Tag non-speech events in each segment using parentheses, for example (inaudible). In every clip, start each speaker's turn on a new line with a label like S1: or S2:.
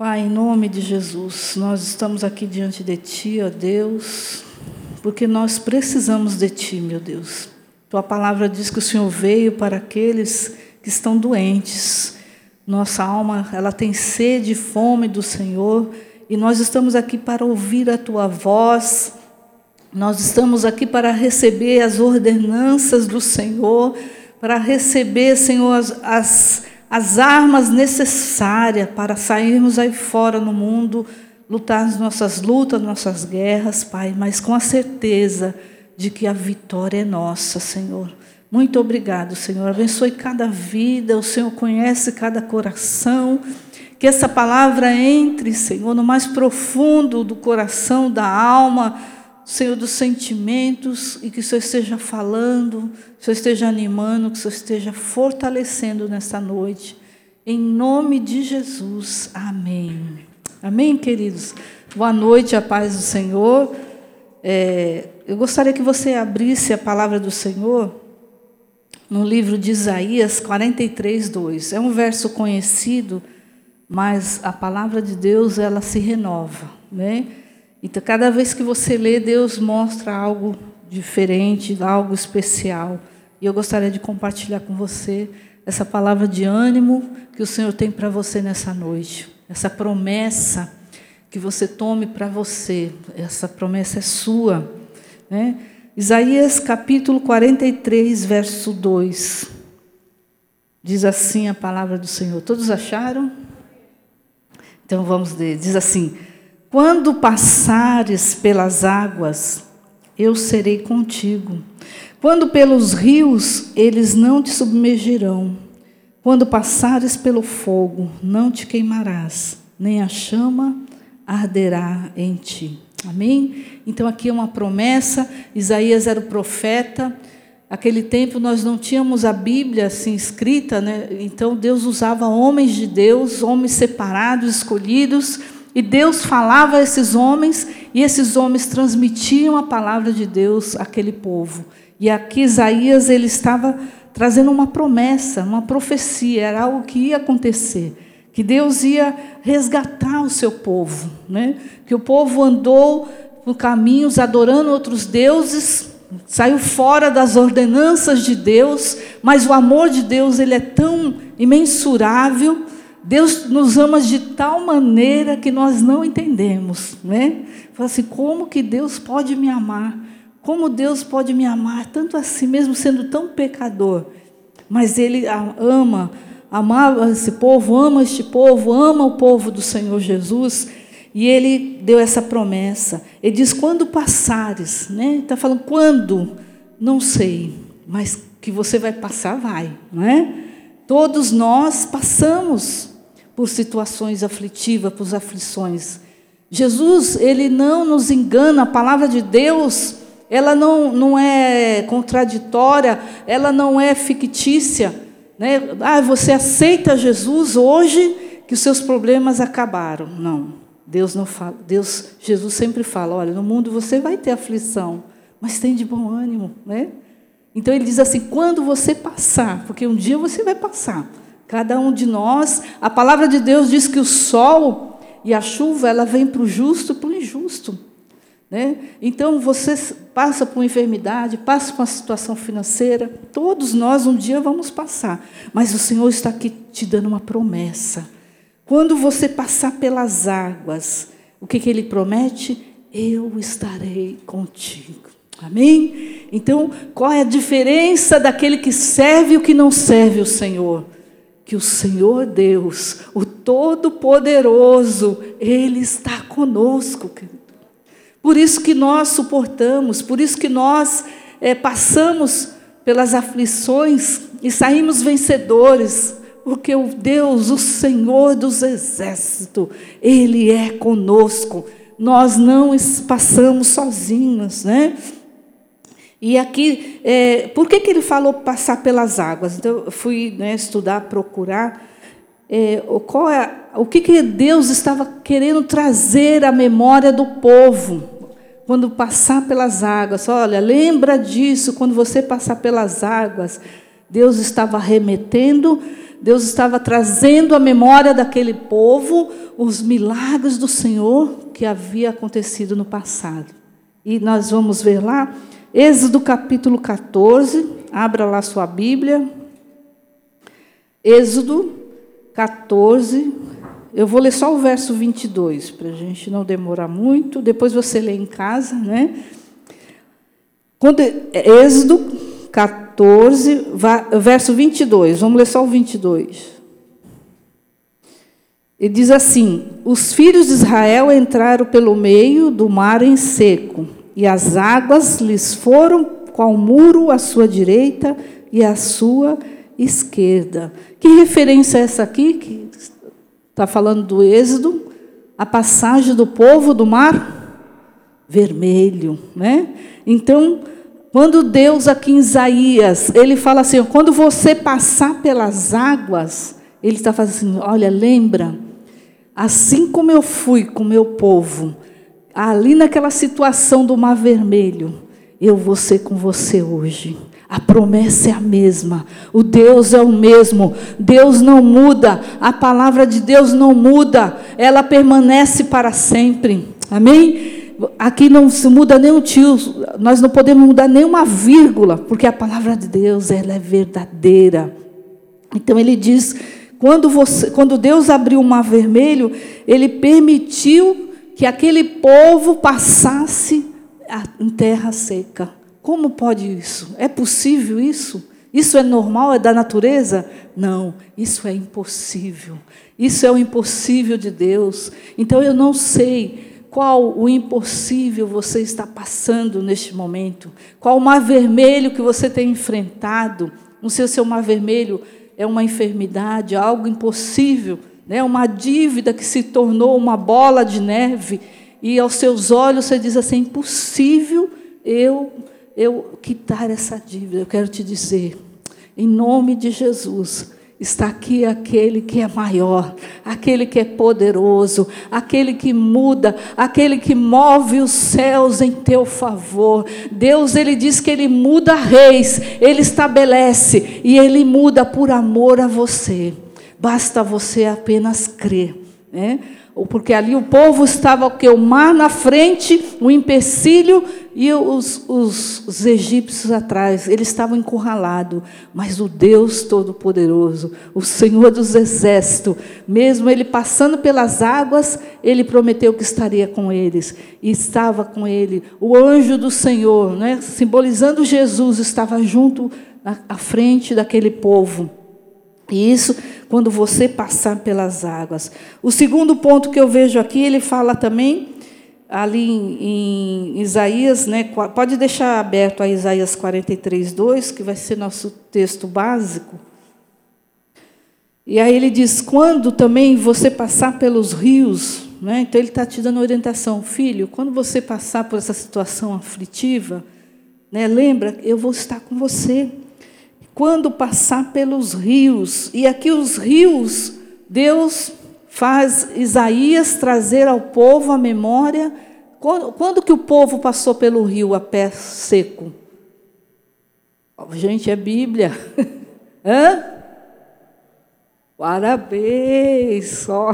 S1: Pai, em nome de Jesus, nós estamos aqui diante de Ti, ó Deus, porque nós precisamos de Ti, meu Deus. Tua palavra diz que o Senhor veio para aqueles que estão doentes. Nossa alma, ela tem sede e fome do Senhor, e nós estamos aqui para ouvir a Tua voz, nós estamos aqui para receber as ordenanças do Senhor, para receber, Senhor, as, as as armas necessárias para sairmos aí fora no mundo, lutar as nossas lutas, nossas guerras, Pai, mas com a certeza de que a vitória é nossa, Senhor. Muito obrigado, Senhor. Abençoe cada vida, o Senhor conhece cada coração. Que essa palavra entre, Senhor, no mais profundo do coração, da alma, Senhor, dos sentimentos, e que o Senhor esteja falando, que o Senhor esteja animando, que o Senhor esteja fortalecendo nesta noite. Em nome de Jesus. Amém. Amém, queridos? Boa noite, a paz do Senhor. É, eu gostaria que você abrisse a palavra do Senhor no livro de Isaías 43, 2. É um verso conhecido, mas a palavra de Deus ela se renova, né? Então, cada vez que você lê, Deus mostra algo diferente, algo especial. E eu gostaria de compartilhar com você essa palavra de ânimo que o Senhor tem para você nessa noite. Essa promessa que você tome para você. Essa promessa é sua. Né? Isaías capítulo 43, verso 2. Diz assim a palavra do Senhor. Todos acharam? Então vamos ler. Diz assim: quando passares pelas águas, eu serei contigo. Quando pelos rios, eles não te submergirão. Quando passares pelo fogo, não te queimarás, nem a chama arderá em ti. Amém? Então aqui é uma promessa. Isaías era o profeta. Aquele tempo nós não tínhamos a Bíblia assim escrita, né? Então Deus usava homens de Deus, homens separados, escolhidos e Deus falava a esses homens, e esses homens transmitiam a palavra de Deus àquele povo. E aqui Isaías ele estava trazendo uma promessa, uma profecia, era algo que ia acontecer, que Deus ia resgatar o seu povo, né? Que o povo andou por caminhos adorando outros deuses, saiu fora das ordenanças de Deus, mas o amor de Deus ele é tão imensurável Deus nos ama de tal maneira que nós não entendemos, né? Fala assim, como que Deus pode me amar? Como Deus pode me amar tanto assim, mesmo sendo tão pecador? Mas Ele ama, amava esse povo, ama este povo, ama o povo do Senhor Jesus. E Ele deu essa promessa. Ele diz: quando passares, né? Está falando quando? Não sei, mas que você vai passar, vai, não é? Todos nós passamos por situações aflitivas, por aflições. Jesus, ele não nos engana, a palavra de Deus, ela não, não é contraditória, ela não é fictícia. Né? Ah, você aceita Jesus hoje que os seus problemas acabaram. Não. Deus não fala, Deus, Jesus sempre fala, olha, no mundo você vai ter aflição, mas tem de bom ânimo, né? Então ele diz assim: quando você passar, porque um dia você vai passar, Cada um de nós, a palavra de Deus diz que o sol e a chuva ela vem para o justo e para o injusto. Né? Então você passa por uma enfermidade, passa por uma situação financeira, todos nós um dia vamos passar, mas o Senhor está aqui te dando uma promessa. Quando você passar pelas águas, o que, que Ele promete? Eu estarei contigo. Amém? Então, qual é a diferença daquele que serve e o que não serve o Senhor? Que o Senhor Deus, o Todo-Poderoso, Ele está conosco. Por isso que nós suportamos, por isso que nós é, passamos pelas aflições e saímos vencedores, porque o Deus, o Senhor dos exércitos, Ele é conosco. Nós não passamos sozinhos, né? E aqui, é, por que, que ele falou passar pelas águas? Então, eu fui né, estudar, procurar. É, qual é, o que, que Deus estava querendo trazer à memória do povo quando passar pelas águas? Olha, lembra disso, quando você passar pelas águas. Deus estava remetendo Deus estava trazendo à memória daquele povo os milagres do Senhor que havia acontecido no passado. E nós vamos ver lá, Êxodo capítulo 14, abra lá sua Bíblia. Êxodo 14, eu vou ler só o verso 22, para a gente não demorar muito, depois você lê em casa, né? Quando, Êxodo 14, verso 22. Vamos ler só o 22. Ele diz assim: Os filhos de Israel entraram pelo meio do mar em seco, e as águas lhes foram qual muro à sua direita e à sua esquerda. Que referência é essa aqui? Que está falando do Êxodo, a passagem do povo do mar vermelho, né? Então, quando Deus aqui em Isaías, ele fala assim, quando você passar pelas águas, ele está fazendo assim, olha, lembra, assim como eu fui com o meu povo, ali naquela situação do mar vermelho, eu vou ser com você hoje. A promessa é a mesma, o Deus é o mesmo, Deus não muda, a palavra de Deus não muda, ela permanece para sempre. Amém? aqui não se muda nem um tio, nós não podemos mudar nenhuma vírgula, porque a palavra de Deus ela é verdadeira. Então ele diz, quando, você, quando Deus abriu o mar vermelho, ele permitiu que aquele povo passasse em terra seca. Como pode isso? É possível isso? Isso é normal? É da natureza? Não, isso é impossível. Isso é o impossível de Deus. Então eu não sei qual o impossível você está passando neste momento? Qual o mar vermelho que você tem enfrentado? Não sei se o mar vermelho é uma enfermidade, algo impossível, né? uma dívida que se tornou uma bola de neve, e aos seus olhos você diz assim: impossível eu, eu quitar essa dívida. Eu quero te dizer, em nome de Jesus, Está aqui aquele que é maior, aquele que é poderoso, aquele que muda, aquele que move os céus em teu favor. Deus, ele diz que ele muda reis, ele estabelece e ele muda por amor a você. Basta você apenas crer, né? Porque ali o povo estava o que? O mar na frente, o empecilho e os, os, os egípcios atrás. Eles estavam encurralados. Mas o Deus Todo-Poderoso, o Senhor dos Exércitos, mesmo ele passando pelas águas, ele prometeu que estaria com eles. E estava com ele. O anjo do Senhor, né, simbolizando Jesus, estava junto à frente daquele povo. Isso quando você passar pelas águas. O segundo ponto que eu vejo aqui, ele fala também ali em, em Isaías, né, pode deixar aberto a Isaías 43, 2, que vai ser nosso texto básico. E aí ele diz: quando também você passar pelos rios, né, então ele está te dando orientação, filho, quando você passar por essa situação aflitiva, né, lembra, eu vou estar com você quando passar pelos rios. E aqui os rios, Deus faz Isaías trazer ao povo a memória. Quando, quando que o povo passou pelo rio a pé seco? Gente, é Bíblia. (laughs) Hã? Parabéns! Só.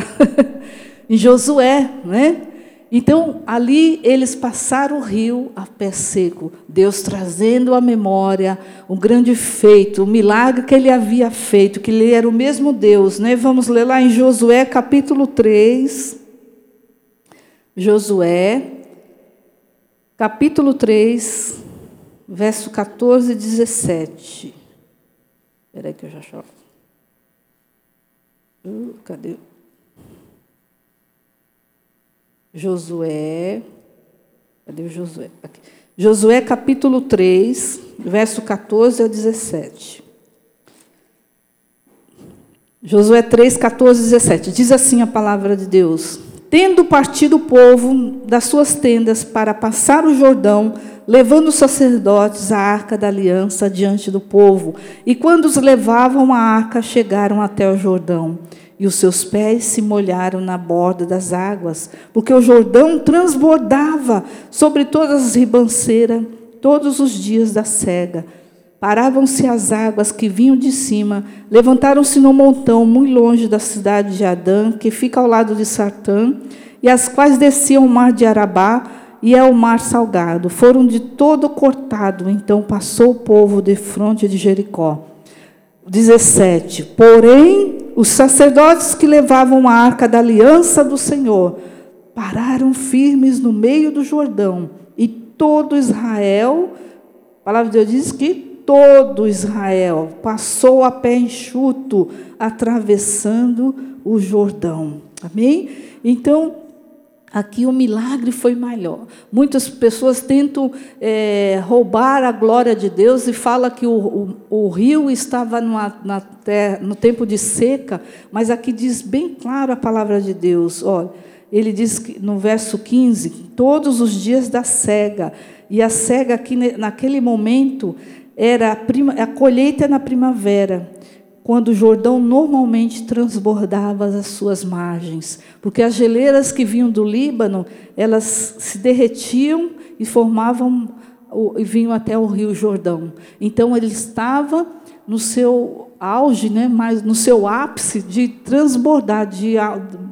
S1: (laughs) em Josué, né? Então, ali eles passaram o rio a pé seco, Deus trazendo à memória um grande feito, o milagre que ele havia feito, que ele era o mesmo Deus. Né? Vamos ler lá em Josué capítulo 3. Josué, capítulo 3, verso 14 e 17. Espera aí que eu já choro. Uh, cadê? Josué. Cadê o Josué? Aqui. Josué capítulo 3, verso 14 ao 17. Josué 3, 14 e 17. Diz assim a palavra de Deus: Tendo partido o povo das suas tendas para passar o Jordão, levando os sacerdotes a arca da aliança diante do povo, e quando os levavam a arca, chegaram até o Jordão e os seus pés se molharam na borda das águas, porque o Jordão transbordava sobre todas as ribanceiras todos os dias da cega. Paravam-se as águas que vinham de cima, levantaram-se no montão muito longe da cidade de Adã, que fica ao lado de Sartã, e as quais desciam o mar de Arabá e é o mar salgado. Foram de todo cortado, então passou o povo de fronte de Jericó. 17. Porém, os sacerdotes que levavam a arca da aliança do Senhor pararam firmes no meio do Jordão, e todo Israel, a palavra de Deus diz que todo Israel passou a pé enxuto, atravessando o Jordão. Amém? Então, aqui o milagre foi maior. Muitas pessoas tentam é, roubar a glória de Deus e falam que o, o, o rio estava numa, terra, no tempo de seca, mas aqui diz bem claro a palavra de Deus. Olha, ele diz que, no verso 15: todos os dias da cega. E a cega aqui, naquele momento, era a, prima, a colheita na primavera, quando o Jordão normalmente transbordava as suas margens, porque as geleiras que vinham do Líbano, elas se derretiam e formavam e vinham até o Rio Jordão. Então ele estava no seu auge, né, mas no seu ápice de transbordar de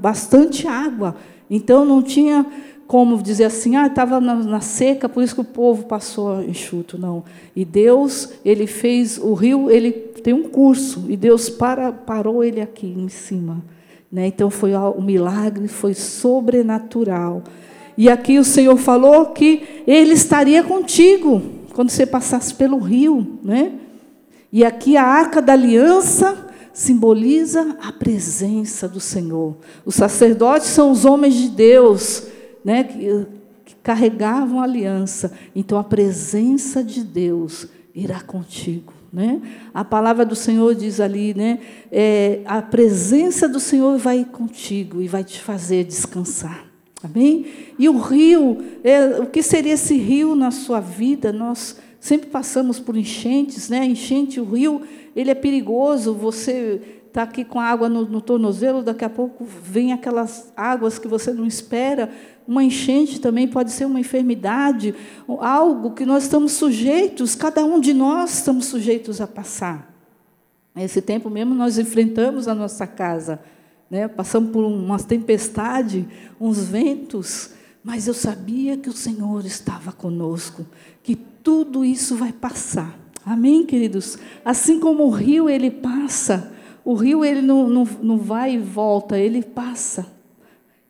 S1: bastante água. Então não tinha como dizer assim, ah, estava na, na, seca, por isso que o povo passou enxuto, não. E Deus, ele fez o rio, ele tem um curso e Deus para, parou ele aqui em cima, né? Então foi o milagre, foi sobrenatural. E aqui o Senhor falou que ele estaria contigo quando você passasse pelo rio, né? E aqui a arca da aliança simboliza a presença do Senhor. Os sacerdotes são os homens de Deus né, que, que carregavam a aliança. Então a presença de Deus irá contigo. Né? A palavra do Senhor diz ali, né? É, a presença do Senhor vai contigo e vai te fazer descansar. Amém? E o rio, é, o que seria esse rio na sua vida? Nós sempre passamos por enchentes, né? Enchente, o rio, ele é perigoso. Você está aqui com água no, no tornozelo, daqui a pouco vem aquelas águas que você não espera. Uma enchente também pode ser uma enfermidade, algo que nós estamos sujeitos, cada um de nós estamos sujeitos a passar. Esse tempo mesmo nós enfrentamos a nossa casa, né? passamos por uma tempestade, uns ventos, mas eu sabia que o Senhor estava conosco, que tudo isso vai passar. Amém, queridos? Assim como o rio ele passa, o rio ele não, não, não vai e volta, ele passa.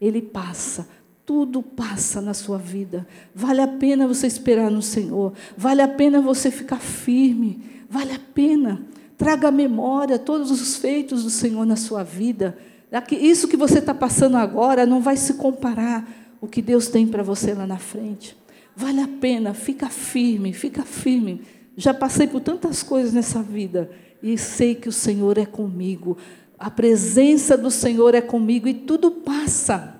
S1: Ele passa. Tudo passa na sua vida. Vale a pena você esperar no Senhor. Vale a pena você ficar firme. Vale a pena. Traga à memória todos os feitos do Senhor na sua vida. Isso que você está passando agora não vai se comparar o que Deus tem para você lá na frente. Vale a pena, fica firme, fica firme. Já passei por tantas coisas nessa vida e sei que o Senhor é comigo. A presença do Senhor é comigo e tudo passa.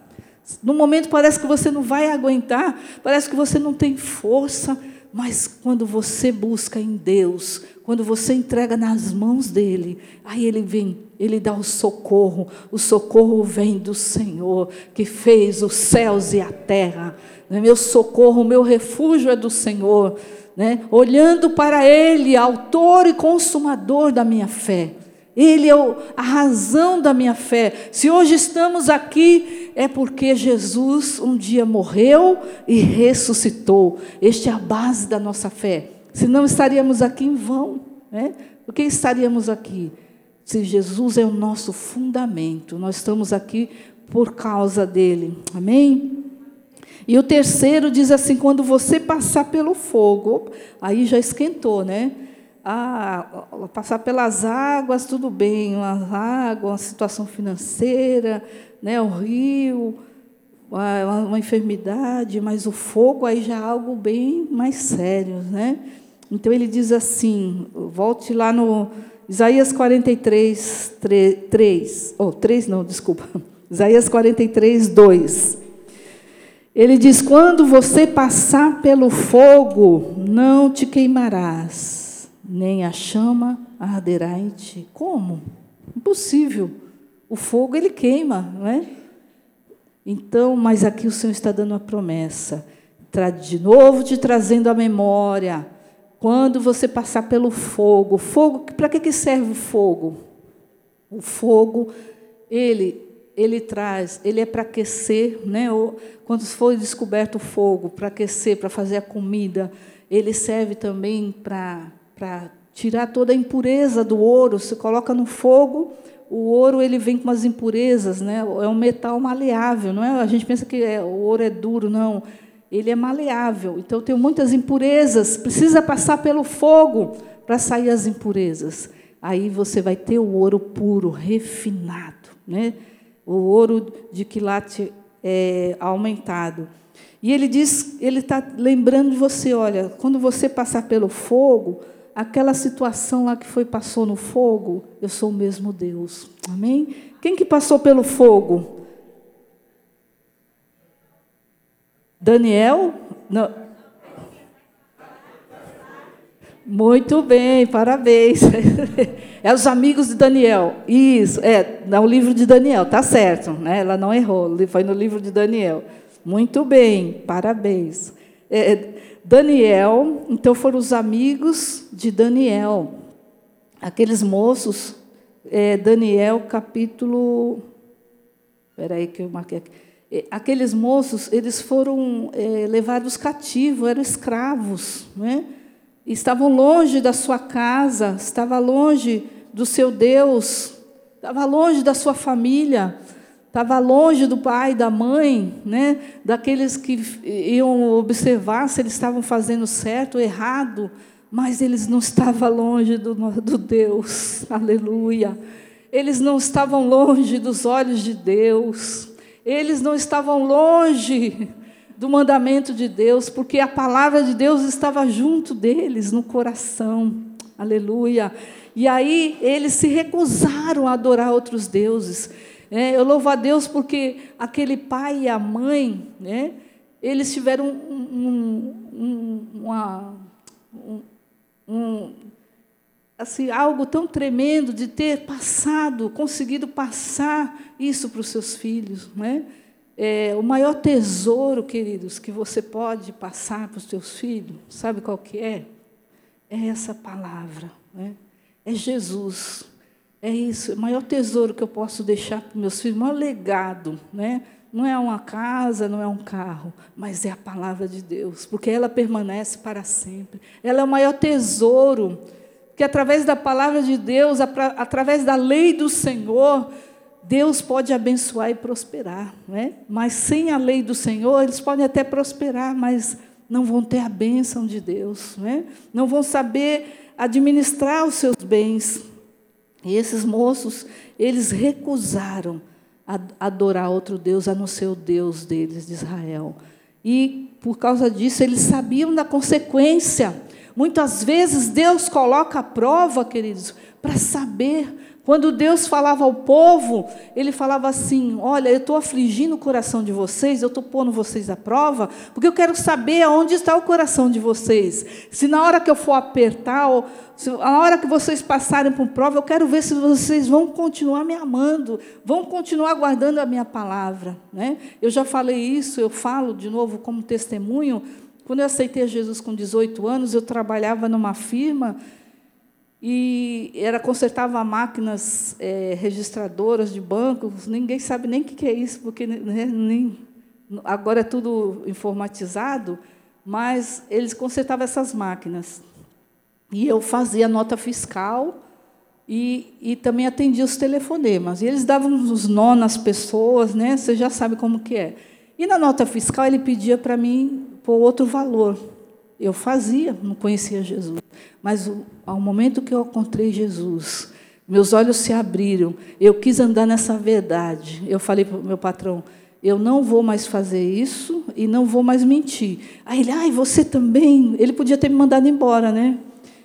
S1: No momento parece que você não vai aguentar, parece que você não tem força, mas quando você busca em Deus, quando você entrega nas mãos dele, aí ele vem, ele dá o socorro. O socorro vem do Senhor, que fez os céus e a terra. Né? Meu socorro, meu refúgio é do Senhor. Né? Olhando para Ele, autor e consumador da minha fé. Ele é a razão da minha fé. Se hoje estamos aqui, é porque Jesus um dia morreu e ressuscitou. Este é a base da nossa fé. Se não estaríamos aqui em vão. Né? Por que estaríamos aqui? Se Jesus é o nosso fundamento, nós estamos aqui por causa dele. Amém? E o terceiro diz assim: quando você passar pelo fogo, aí já esquentou, né? Ah, passar pelas águas, tudo bem, uma água, uma situação financeira, né, o rio, uma, uma enfermidade, mas o fogo aí já é algo bem mais sério, né? Então ele diz assim, volte lá no Isaías 43, 3, 3 oh, 3 não, desculpa, (laughs) Isaías 43, 2. Ele diz: Quando você passar pelo fogo, não te queimarás nem a chama arderá em ti. Como? Impossível. O fogo ele queima, não é? Então, mas aqui o Senhor está dando uma promessa, de novo te trazendo a memória Quando você passar pelo fogo, fogo, para que, que serve o fogo? O fogo, ele, ele traz, ele é para aquecer, né? Quando foi descoberto o fogo, para aquecer, para fazer a comida, ele serve também para, para tirar toda a impureza do ouro. Se coloca no fogo, o ouro ele vem com umas impurezas, né? É um metal maleável, não é? A gente pensa que é, o ouro é duro, não ele é maleável, então tem muitas impurezas, precisa passar pelo fogo para sair as impurezas. Aí você vai ter o ouro puro, refinado, né? o ouro de quilate é, aumentado. E ele diz, ele está lembrando de você, olha, quando você passar pelo fogo, aquela situação lá que foi passou no fogo, eu sou o mesmo Deus. Amém? Quem que passou pelo fogo? Daniel? Não. Muito bem, parabéns. (laughs) É os amigos de Daniel. Isso, é, no livro de Daniel, tá certo, né? Ela não errou, foi no livro de Daniel. Muito bem, parabéns. É, Daniel, então foram os amigos de Daniel, aqueles moços, é, Daniel capítulo. Espera aí que eu marquei aqui. É, aqueles moços, eles foram é, levados cativos, eram escravos, né? estavam longe da sua casa, estava longe do seu Deus, estava longe da sua família, estava longe do pai, da mãe, né? daqueles que iam observar se eles estavam fazendo certo ou errado, mas eles não estavam longe do, do Deus, aleluia. Eles não estavam longe dos olhos de Deus. Eles não estavam longe do mandamento de Deus, porque a palavra de Deus estava junto deles, no coração. Aleluia. E aí eles se recusaram a adorar outros deuses. É, eu louvo a Deus porque aquele pai e a mãe, né, eles tiveram um, um, uma, um, assim, algo tão tremendo de ter passado, conseguido passar isso para os seus filhos. Né? É, o maior tesouro, queridos, que você pode passar para os seus filhos, sabe qual que é? É essa palavra. Né? É Jesus. É isso, o maior tesouro que eu posso deixar para meus filhos, o maior legado, né? Não é uma casa, não é um carro, mas é a palavra de Deus, porque ela permanece para sempre. Ela é o maior tesouro que através da palavra de Deus, através da lei do Senhor, Deus pode abençoar e prosperar, né? Mas sem a lei do Senhor, eles podem até prosperar, mas não vão ter a bênção de Deus, né? Não vão saber administrar os seus bens. E esses moços, eles recusaram adorar outro Deus a não ser o Deus deles, de Israel. E por causa disso, eles sabiam da consequência Muitas vezes Deus coloca a prova, queridos, para saber. Quando Deus falava ao povo, Ele falava assim: Olha, eu estou afligindo o coração de vocês, eu estou pondo vocês à prova, porque eu quero saber aonde está o coração de vocês. Se na hora que eu for apertar, ou se, na hora que vocês passarem por prova, eu quero ver se vocês vão continuar me amando, vão continuar guardando a minha palavra. Né? Eu já falei isso, eu falo de novo como testemunho quando eu aceitei Jesus com 18 anos, eu trabalhava numa firma e era consertava máquinas é, registradoras de bancos. Ninguém sabe nem o que é isso, porque né, nem, agora é tudo informatizado, mas eles consertavam essas máquinas. E eu fazia nota fiscal e, e também atendia os telefonemas. E eles davam os nó nas pessoas, né? Você já sabe como que é. E na nota fiscal ele pedia para mim por outro valor. Eu fazia, não conhecia Jesus. Mas ao momento que eu encontrei Jesus, meus olhos se abriram, eu quis andar nessa verdade. Eu falei para o meu patrão: eu não vou mais fazer isso e não vou mais mentir. Aí ele, ai, você também. Ele podia ter me mandado embora, né?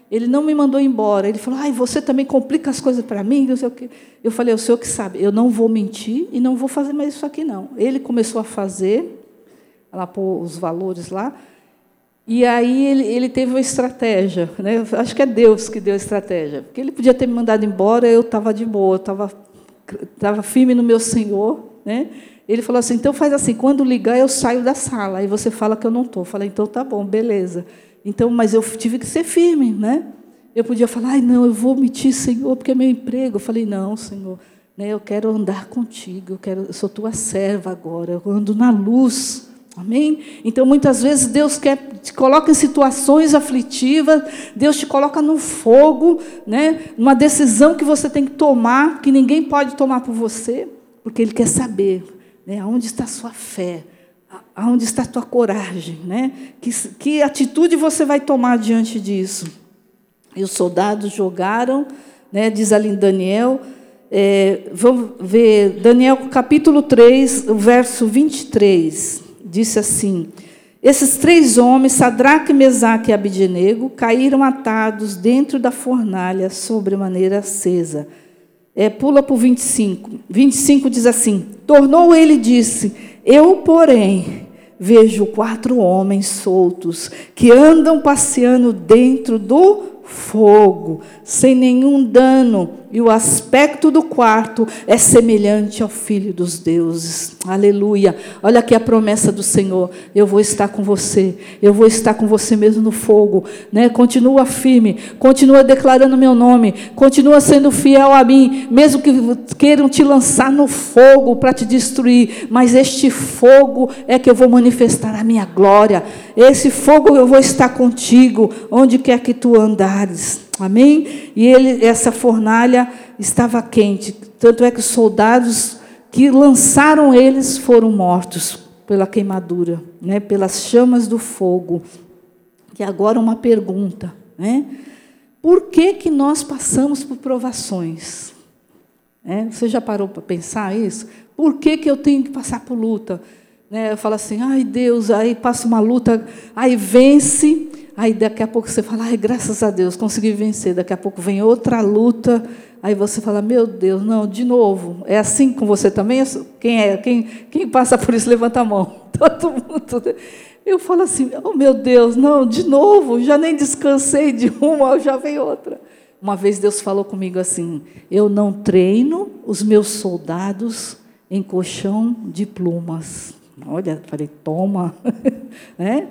S1: Ele não me mandou embora. Ele falou, ai, você também complica as coisas para mim. Não sei o quê. Eu falei, o senhor que sabe, eu não vou mentir e não vou fazer mais isso aqui, não. Ele começou a fazer, lá pôr os valores lá. E aí ele, ele teve uma estratégia, né? acho que é Deus que deu a estratégia, porque ele podia ter me mandado embora, eu estava de boa, estava estava firme no meu Senhor, né? Ele falou assim: então faz assim, quando ligar eu saio da sala, aí você fala que eu não estou. Falei: então tá bom, beleza. Então, mas eu tive que ser firme, né? Eu podia falar, ai, não, eu vou omitir, Senhor, porque é meu emprego. Eu falei, não, Senhor, né, eu quero andar contigo, eu, quero, eu sou tua serva agora, eu ando na luz. Amém? Então, muitas vezes, Deus quer, te coloca em situações aflitivas, Deus te coloca no fogo, né? numa decisão que você tem que tomar, que ninguém pode tomar por você, porque Ele quer saber né? aonde está a sua fé, aonde está a tua coragem, né? que, que atitude você vai tomar diante disso. E os soldados jogaram, né? diz ali em Daniel, é, vamos ver, Daniel capítulo 3, o verso 23 disse assim: Esses três homens, Sadraque, Mesaque e Abidnego, caíram atados dentro da fornalha sobremaneira acesa. É, pula para o 25. 25 diz assim: Tornou ele e disse: Eu, porém, vejo quatro homens soltos que andam passeando dentro do fogo, sem nenhum dano e o aspecto do quarto é semelhante ao Filho dos deuses. Aleluia. Olha aqui a promessa do Senhor. Eu vou estar com você. Eu vou estar com você mesmo no fogo. Né? Continua firme. Continua declarando meu nome. Continua sendo fiel a mim. Mesmo que queiram te lançar no fogo para te destruir. Mas este fogo é que eu vou manifestar a minha glória. Esse fogo eu vou estar contigo. Onde quer que tu andares. Amém? E ele, essa fornalha estava quente. Tanto é que os soldados que lançaram eles foram mortos pela queimadura, né? pelas chamas do fogo. Que agora uma pergunta, né? Por que, que nós passamos por provações? É, você já parou para pensar isso? Por que, que eu tenho que passar por luta? Né, eu falo assim, ai Deus, aí passa uma luta, aí vence, Aí daqui a pouco você fala, ai, graças a Deus, consegui vencer. Daqui a pouco vem outra luta. Aí você fala, meu Deus, não, de novo. É assim com você também? Quem é? Quem, quem passa por isso, levanta a mão. (laughs) Todo mundo. Eu falo assim, oh meu Deus, não, de novo, já nem descansei de uma, (laughs) já vem outra. Uma vez Deus falou comigo assim: eu não treino os meus soldados em colchão de plumas. Olha, falei, toma. (laughs) né?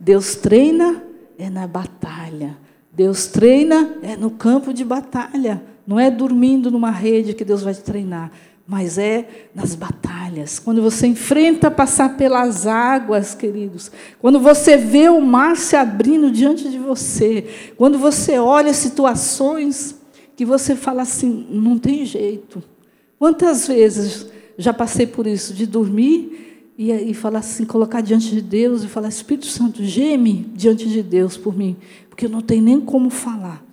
S1: Deus treina é na batalha. Deus treina é no campo de batalha. Não é dormindo numa rede que Deus vai te treinar, mas é nas batalhas. Quando você enfrenta passar pelas águas, queridos. Quando você vê o mar se abrindo diante de você. Quando você olha situações que você fala assim: não tem jeito. Quantas vezes já passei por isso, de dormir e, e falar assim, colocar diante de Deus e falar, Espírito Santo, geme diante de Deus por mim, porque eu não tenho nem como falar.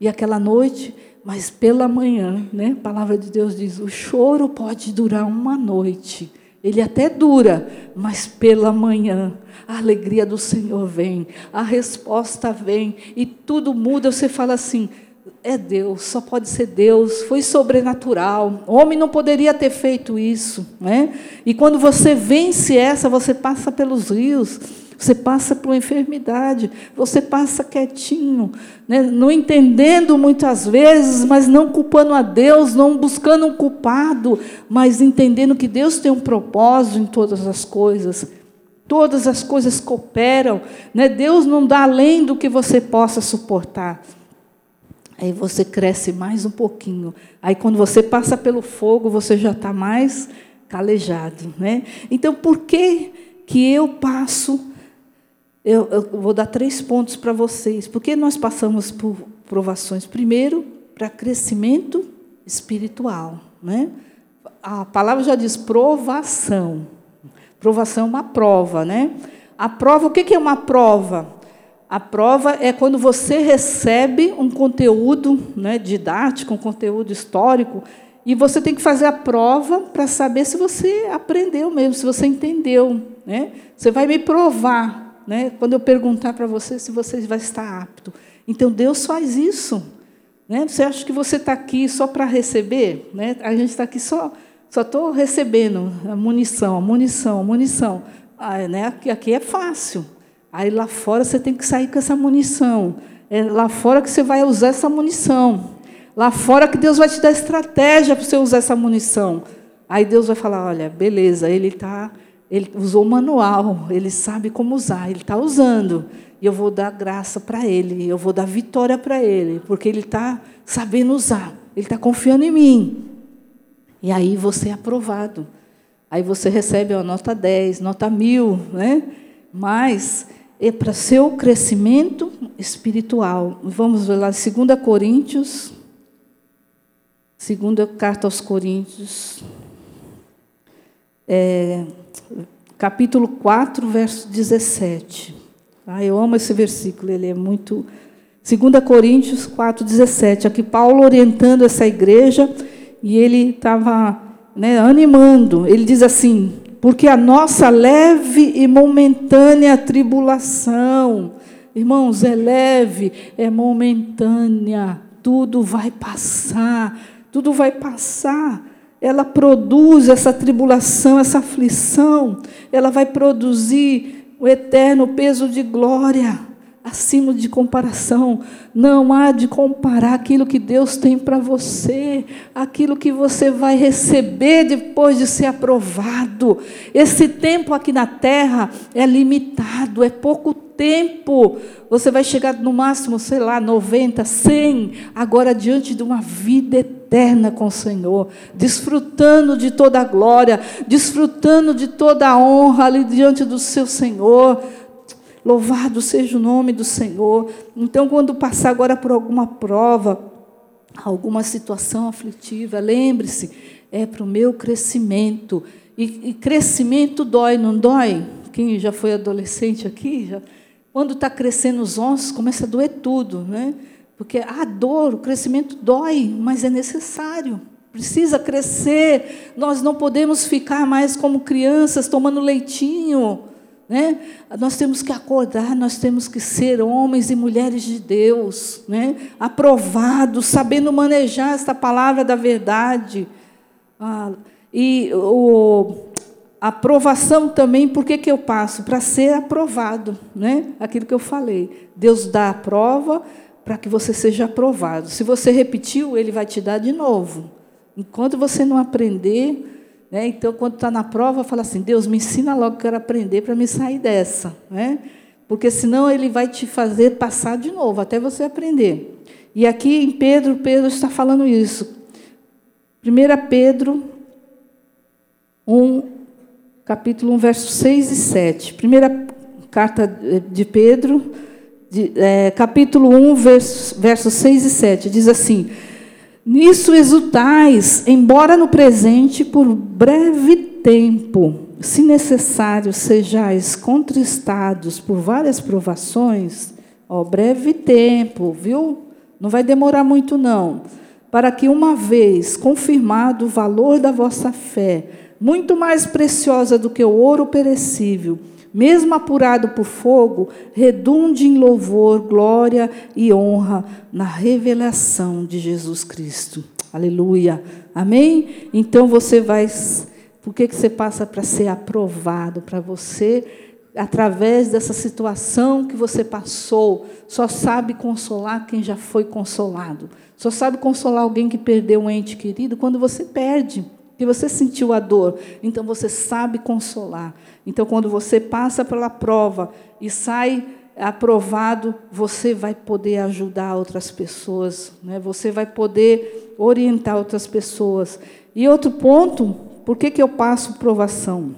S1: E aquela noite, mas pela manhã, né, a palavra de Deus diz: o choro pode durar uma noite. Ele até dura, mas pela manhã a alegria do Senhor vem, a resposta vem e tudo muda. Você fala assim: é Deus, só pode ser Deus, foi sobrenatural. Homem não poderia ter feito isso. Né? E quando você vence essa, você passa pelos rios, você passa por enfermidade, você passa quietinho, né? não entendendo muitas vezes, mas não culpando a Deus, não buscando um culpado, mas entendendo que Deus tem um propósito em todas as coisas. Todas as coisas cooperam. Né? Deus não dá além do que você possa suportar. Aí você cresce mais um pouquinho. Aí quando você passa pelo fogo, você já está mais calejado. Né? Então, por que, que eu passo? Eu, eu vou dar três pontos para vocês. Por que nós passamos por provações? Primeiro, para crescimento espiritual. Né? A palavra já diz provação. Provação é uma prova. Né? A prova, o que é uma prova? A prova é quando você recebe um conteúdo né, didático, um conteúdo histórico, e você tem que fazer a prova para saber se você aprendeu mesmo, se você entendeu. Né? Você vai me provar né, quando eu perguntar para você se você vai estar apto. Então, Deus faz isso. Né? Você acha que você está aqui só para receber? Né? A gente está aqui só só estou recebendo munição, munição, munição. Ah, né? aqui é fácil. Aí lá fora você tem que sair com essa munição. É lá fora que você vai usar essa munição. Lá fora que Deus vai te dar estratégia para você usar essa munição. Aí Deus vai falar: olha, beleza, ele está Ele usou o manual, ele sabe como usar, ele está usando. E eu vou dar graça para ele, eu vou dar vitória para ele, porque ele está sabendo usar, ele está confiando em mim. E aí você é aprovado. Aí você recebe a nota 10, nota 1000, né? Mas é para seu crescimento espiritual. Vamos ver lá, 2 Coríntios, segunda carta aos Coríntios, é, capítulo 4, verso 17. Ah, eu amo esse versículo, ele é muito. 2 Coríntios 4, 17. Aqui Paulo orientando essa igreja e ele estava né, animando. Ele diz assim: porque a nossa leve e momentânea tribulação, irmãos, é leve, é momentânea, tudo vai passar, tudo vai passar. Ela produz essa tribulação, essa aflição, ela vai produzir o eterno peso de glória, acima de comparação. Não há de comparar aquilo que Deus tem para você, aquilo que você vai receber depois de ser aprovado. Esse tempo aqui na terra é limitado, é pouco tempo. Você vai chegar no máximo, sei lá, 90, 100, agora diante de uma vida eterna com o Senhor, desfrutando de toda a glória, desfrutando de toda a honra ali diante do seu Senhor. Louvado seja o nome do Senhor. Então, quando passar agora por alguma prova, alguma situação aflitiva, lembre-se, é para o meu crescimento. E, e, crescimento dói, não dói? Quem já foi adolescente aqui, já, quando está crescendo os ossos, começa a doer tudo, né? Porque a dor, o crescimento dói, mas é necessário. Precisa crescer. Nós não podemos ficar mais como crianças tomando leitinho. Né? Nós temos que acordar, nós temos que ser homens e mulheres de Deus, né? aprovados, sabendo manejar esta palavra da verdade. Ah, e o, a aprovação também, por que, que eu passo? Para ser aprovado, né? aquilo que eu falei. Deus dá a prova para que você seja aprovado. Se você repetiu, Ele vai te dar de novo. Enquanto você não aprender, né? Então, quando está na prova, fala assim: Deus, me ensina logo, que eu quero aprender para me sair dessa. Né? Porque senão ele vai te fazer passar de novo, até você aprender. E aqui em Pedro, Pedro está falando isso. 1 Pedro 1, capítulo 1, versos 6 e 7. Primeira carta de Pedro, de, é, capítulo 1, versos, versos 6 e 7, diz assim: Nisso exultais, embora no presente por breve tempo, se necessário sejais contristados por várias provações, ó, breve tempo, viu? Não vai demorar muito não, para que uma vez confirmado o valor da vossa fé, muito mais preciosa do que o ouro perecível, mesmo apurado por fogo, redunde em louvor, glória e honra na revelação de Jesus Cristo. Aleluia. Amém? Então você vai. Por que, que você passa para ser aprovado? Para você, através dessa situação que você passou, só sabe consolar quem já foi consolado. Só sabe consolar alguém que perdeu um ente querido quando você perde que você sentiu a dor, então você sabe consolar. Então, quando você passa pela prova e sai aprovado, você vai poder ajudar outras pessoas, né? você vai poder orientar outras pessoas. E outro ponto, por que, que eu passo provação?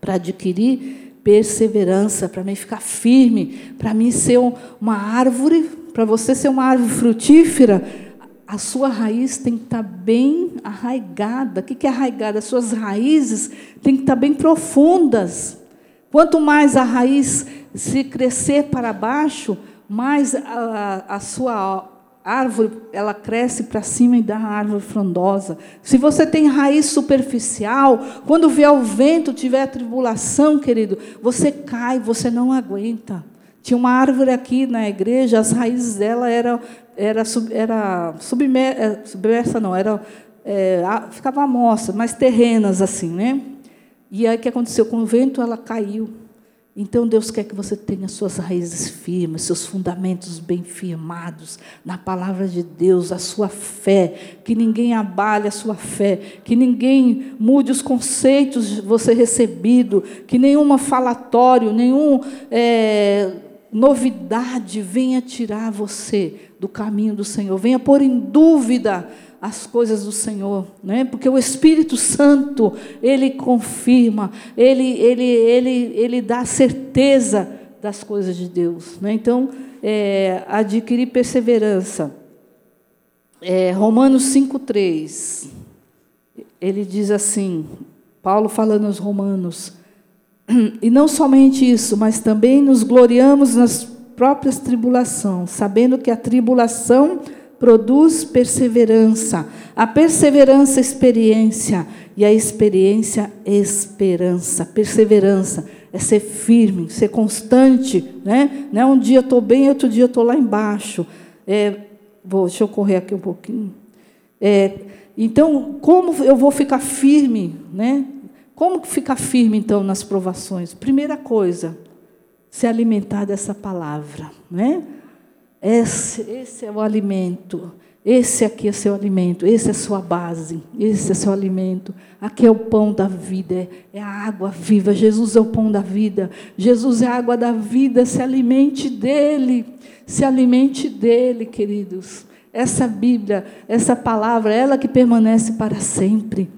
S1: Para adquirir perseverança, para mim ficar firme, para mim ser uma árvore, para você ser uma árvore frutífera, a sua raiz tem que estar bem arraigada. O que é arraigada? As suas raízes têm que estar bem profundas. Quanto mais a raiz se crescer para baixo, mais a, a sua árvore ela cresce para cima e dá a árvore frondosa. Se você tem raiz superficial, quando vier o vento, tiver a tribulação, querido, você cai, você não aguenta. Tinha uma árvore aqui na igreja, as raízes dela eram era, era submersa, é, submersa não, era, é, ficava amostra, mas terrenas assim, né? E aí o que aconteceu? Com o vento ela caiu. Então Deus quer que você tenha suas raízes firmes, seus fundamentos bem firmados na palavra de Deus, a sua fé, que ninguém abale a sua fé, que ninguém mude os conceitos de você recebido, que nenhuma falatório, nenhum é, novidade venha tirar você do caminho do Senhor, venha pôr em dúvida as coisas do Senhor, né? Porque o Espírito Santo, ele confirma, ele ele ele ele dá certeza das coisas de Deus, né? Então, é, adquirir perseverança. É, Romanos 5:3. Ele diz assim, Paulo falando aos Romanos, e não somente isso, mas também nos gloriamos nas próprias tribulações, sabendo que a tribulação produz perseverança, a perseverança, experiência, e a experiência, esperança. Perseverança é ser firme, ser constante, né? Não é um dia estou bem, outro dia estou lá embaixo. É, vou, deixa eu correr aqui um pouquinho. É, então, como eu vou ficar firme, né? Como ficar firme então nas provações? Primeira coisa, se alimentar dessa palavra, né? Esse, esse é o alimento. Esse aqui é seu alimento, esse é sua base, esse é seu alimento. Aqui é o pão da vida, é a água viva. Jesus é o pão da vida. Jesus é a água da vida. Se alimente dele, se alimente dele, queridos. Essa Bíblia, essa palavra, ela que permanece para sempre.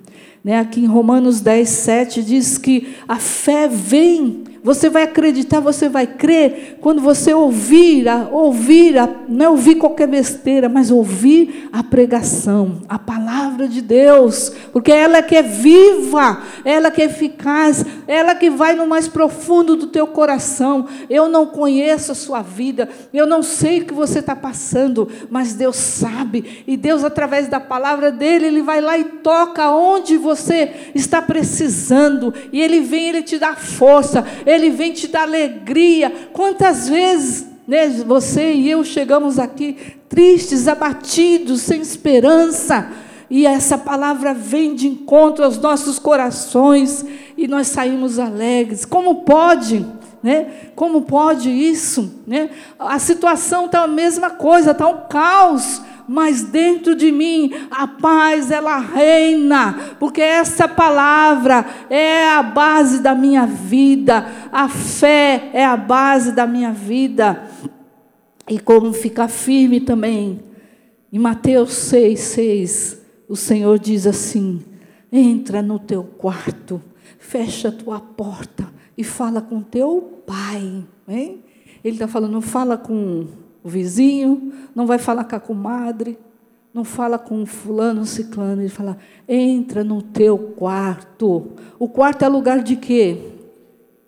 S1: Né? Aqui em Romanos 10, 7 diz que a fé vem você vai acreditar, você vai crer. Quando você ouvir, ouvir, não é ouvir qualquer besteira, mas ouvir a pregação, a palavra de Deus, porque ela que é viva, ela que é eficaz, ela que vai no mais profundo do teu coração. Eu não conheço a sua vida, eu não sei o que você está passando, mas Deus sabe, e Deus, através da palavra dele, Ele vai lá e toca onde você está precisando, e Ele vem, Ele te dá força, ele vem te dar alegria. Quantas vezes né, você e eu chegamos aqui tristes, abatidos, sem esperança, e essa palavra vem de encontro aos nossos corações e nós saímos alegres. Como pode? Né? Como pode isso? Né? A situação está a mesma coisa, está um caos mas dentro de mim a paz ela reina, porque essa palavra é a base da minha vida, a fé é a base da minha vida. E como ficar firme também. Em Mateus 6, 6, o Senhor diz assim: entra no teu quarto, fecha a tua porta e fala com teu pai. Hein? Ele está falando, fala com o vizinho, não vai falar com a comadre, não fala com fulano, ciclano, ele fala: entra no teu quarto. O quarto é lugar de quê?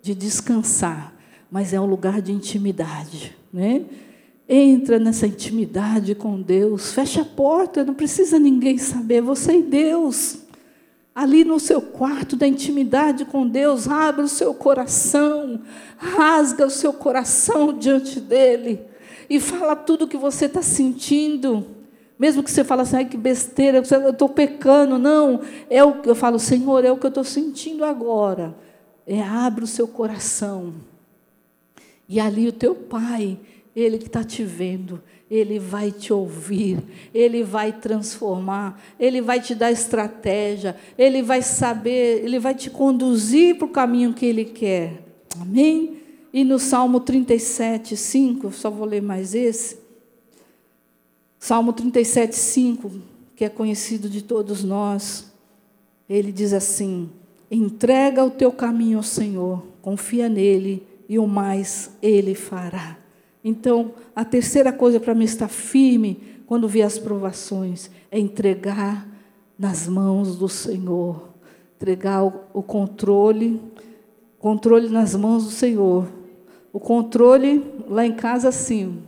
S1: De descansar, mas é um lugar de intimidade, né? Entra nessa intimidade com Deus, fecha a porta, não precisa ninguém saber, você e Deus. Ali no seu quarto da intimidade com Deus, abre o seu coração, rasga o seu coração diante dele e fala tudo o que você está sentindo. Mesmo que você fale assim, ai que besteira, eu estou pecando. Não, é o que eu falo, Senhor, é o que eu estou sentindo agora. É, abre o seu coração. E ali o teu pai, ele que está te vendo, ele vai te ouvir, ele vai transformar, ele vai te dar estratégia, ele vai saber, ele vai te conduzir para o caminho que ele quer. Amém? E no Salmo 37, 5, só vou ler mais esse. Salmo 37, 5, que é conhecido de todos nós. Ele diz assim: entrega o teu caminho ao Senhor, confia nele e o mais ele fará. Então, a terceira coisa para mim estar firme quando vier as provações é entregar nas mãos do Senhor, entregar o, o controle, controle nas mãos do Senhor. O controle lá em casa, sim.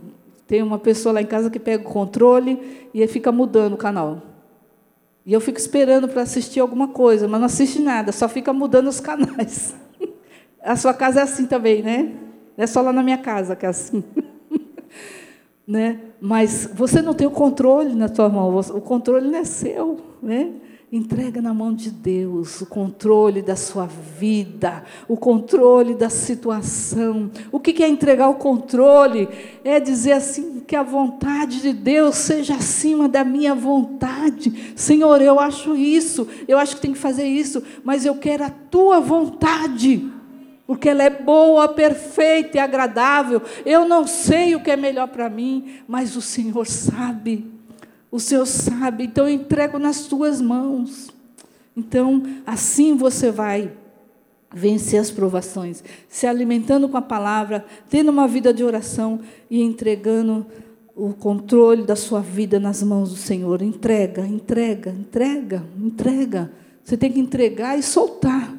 S1: Tem uma pessoa lá em casa que pega o controle e fica mudando o canal. E eu fico esperando para assistir alguma coisa, mas não assiste nada, só fica mudando os (laughs) canais. A sua casa é assim também, né? É só lá na minha casa que é assim. (laughs) né? Mas você não tem o controle na sua mão, o controle não é seu. Né? Entrega na mão de Deus o controle da sua vida, o controle da situação. O que é entregar o controle? É dizer assim que a vontade de Deus seja acima da minha vontade. Senhor, eu acho isso, eu acho que tem que fazer isso, mas eu quero a tua vontade. Porque ela é boa, perfeita e agradável. Eu não sei o que é melhor para mim, mas o Senhor sabe. O Senhor sabe, então eu entrego nas tuas mãos. Então, assim você vai vencer as provações, se alimentando com a palavra, tendo uma vida de oração e entregando o controle da sua vida nas mãos do Senhor. Entrega, entrega, entrega, entrega. Você tem que entregar e soltar.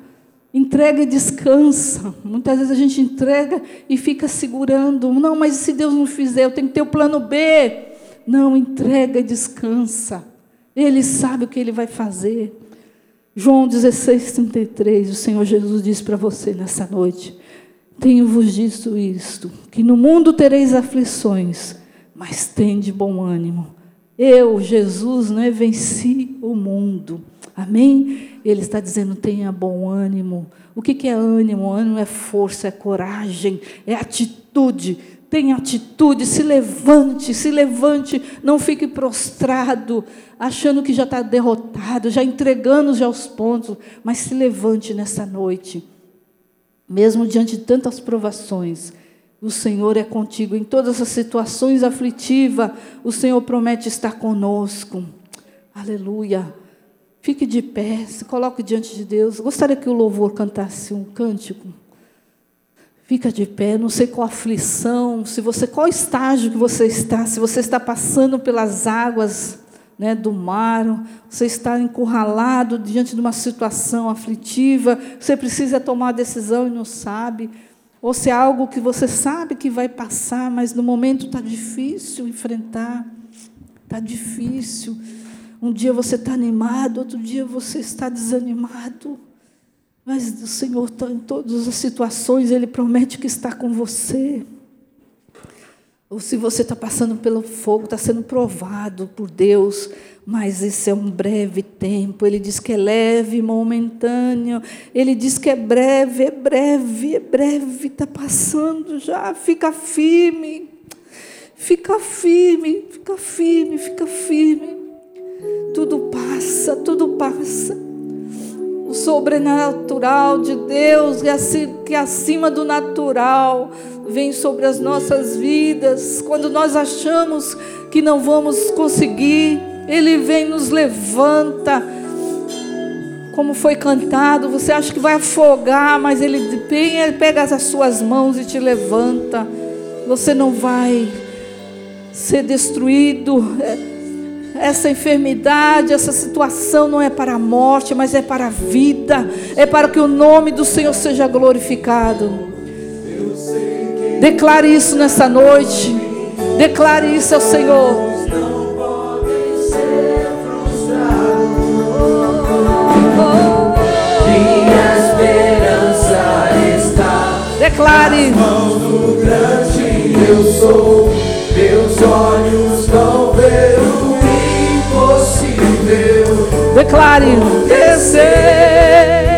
S1: Entrega e descansa. Muitas vezes a gente entrega e fica segurando. Não, mas se Deus não fizer, eu tenho que ter o plano B. Não, entrega e descansa. Ele sabe o que ele vai fazer. João 16, 33, o Senhor Jesus diz para você nessa noite: Tenho-vos dito isto, que no mundo tereis aflições, mas tende bom ânimo. Eu, Jesus, não é venci o mundo. Amém? Ele está dizendo: tenha bom ânimo. O que é ânimo? Ânimo é força, é coragem, é atitude tenha atitude, se levante, se levante, não fique prostrado, achando que já está derrotado, já entregando já os pontos, mas se levante nessa noite, mesmo diante de tantas provações. O Senhor é contigo em todas as situações aflitivas. O Senhor promete estar conosco. Aleluia. Fique de pé, se coloque diante de Deus. Gostaria que o louvor cantasse um cântico. Fica de pé, não sei qual aflição, se você qual estágio que você está, se você está passando pelas águas né, do mar, você está encurralado diante de uma situação aflitiva, você precisa tomar uma decisão e não sabe, ou se é algo que você sabe que vai passar, mas no momento está difícil enfrentar, está difícil. Um dia você está animado, outro dia você está desanimado. Mas o Senhor, está em todas as situações, Ele promete que está com você. Ou se você está passando pelo fogo, está sendo provado por Deus, mas esse é um breve tempo. Ele diz que é leve, momentâneo. Ele diz que é breve, é breve, é breve, está passando já. Fica firme, fica firme, fica firme, fica firme. Tudo passa, tudo passa o sobrenatural de Deus, que acima do natural vem sobre as nossas vidas. Quando nós achamos que não vamos conseguir, Ele vem nos levanta. Como foi cantado, você acha que vai afogar, mas Ele pega as suas mãos e te levanta. Você não vai ser destruído essa enfermidade, essa situação não é para a morte, mas é para a vida, é para que o nome do Senhor seja glorificado. Declare isso nessa noite, declare isso ao Senhor. Declare. Eu sou, meus olhos vão ver o Declare descer.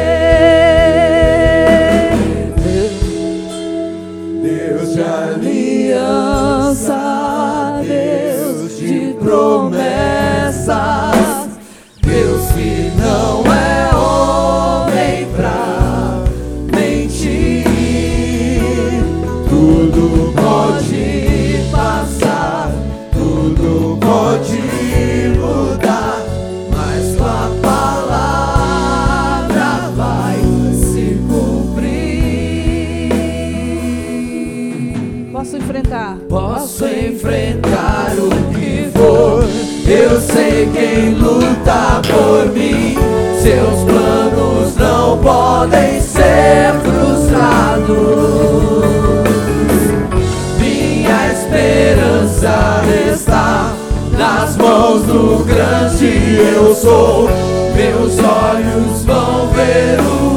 S2: Quem luta por mim. Seus planos não podem ser frustrados. Minha esperança está nas mãos do grande eu sou. Meus olhos vão ver o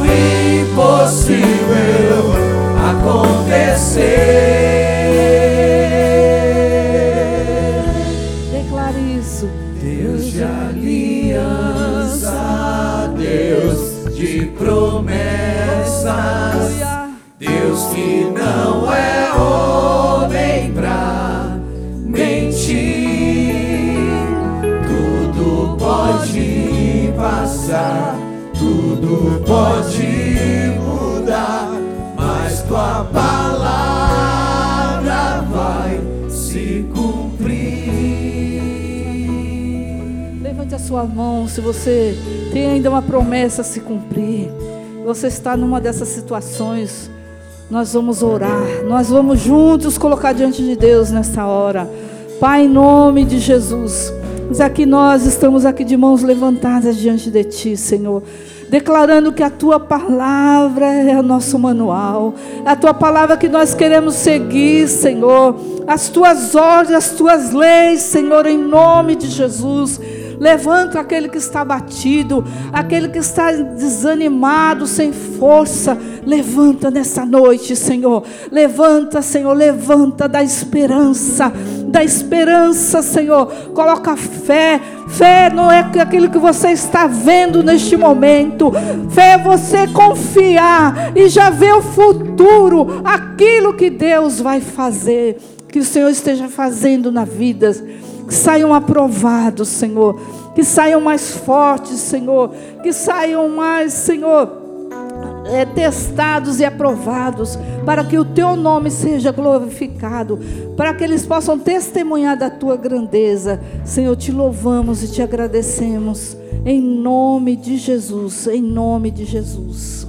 S1: mão se você tem ainda uma promessa a se cumprir. Você está numa dessas situações. Nós vamos orar, nós vamos juntos colocar diante de Deus nessa hora. Pai, em nome de Jesus. Mas aqui nós estamos aqui de mãos levantadas diante de Ti, Senhor declarando que a tua palavra é o nosso manual, a tua palavra que nós queremos seguir, Senhor, as tuas ordens, as tuas leis, Senhor, em nome de Jesus. Levanta aquele que está batido, aquele que está desanimado, sem força. Levanta nessa noite, Senhor. Levanta, Senhor. Levanta da esperança. Da esperança, Senhor. Coloca fé. Fé não é aquilo que você está vendo neste momento. Fé é você confiar e já ver o futuro, aquilo que Deus vai fazer. Que o Senhor esteja fazendo na vida que saiam aprovados, Senhor, que saiam mais fortes, Senhor, que saiam mais, Senhor, é, testados e aprovados, para que o teu nome seja glorificado, para que eles possam testemunhar da tua grandeza. Senhor, te louvamos e te agradecemos, em nome de Jesus, em nome de Jesus.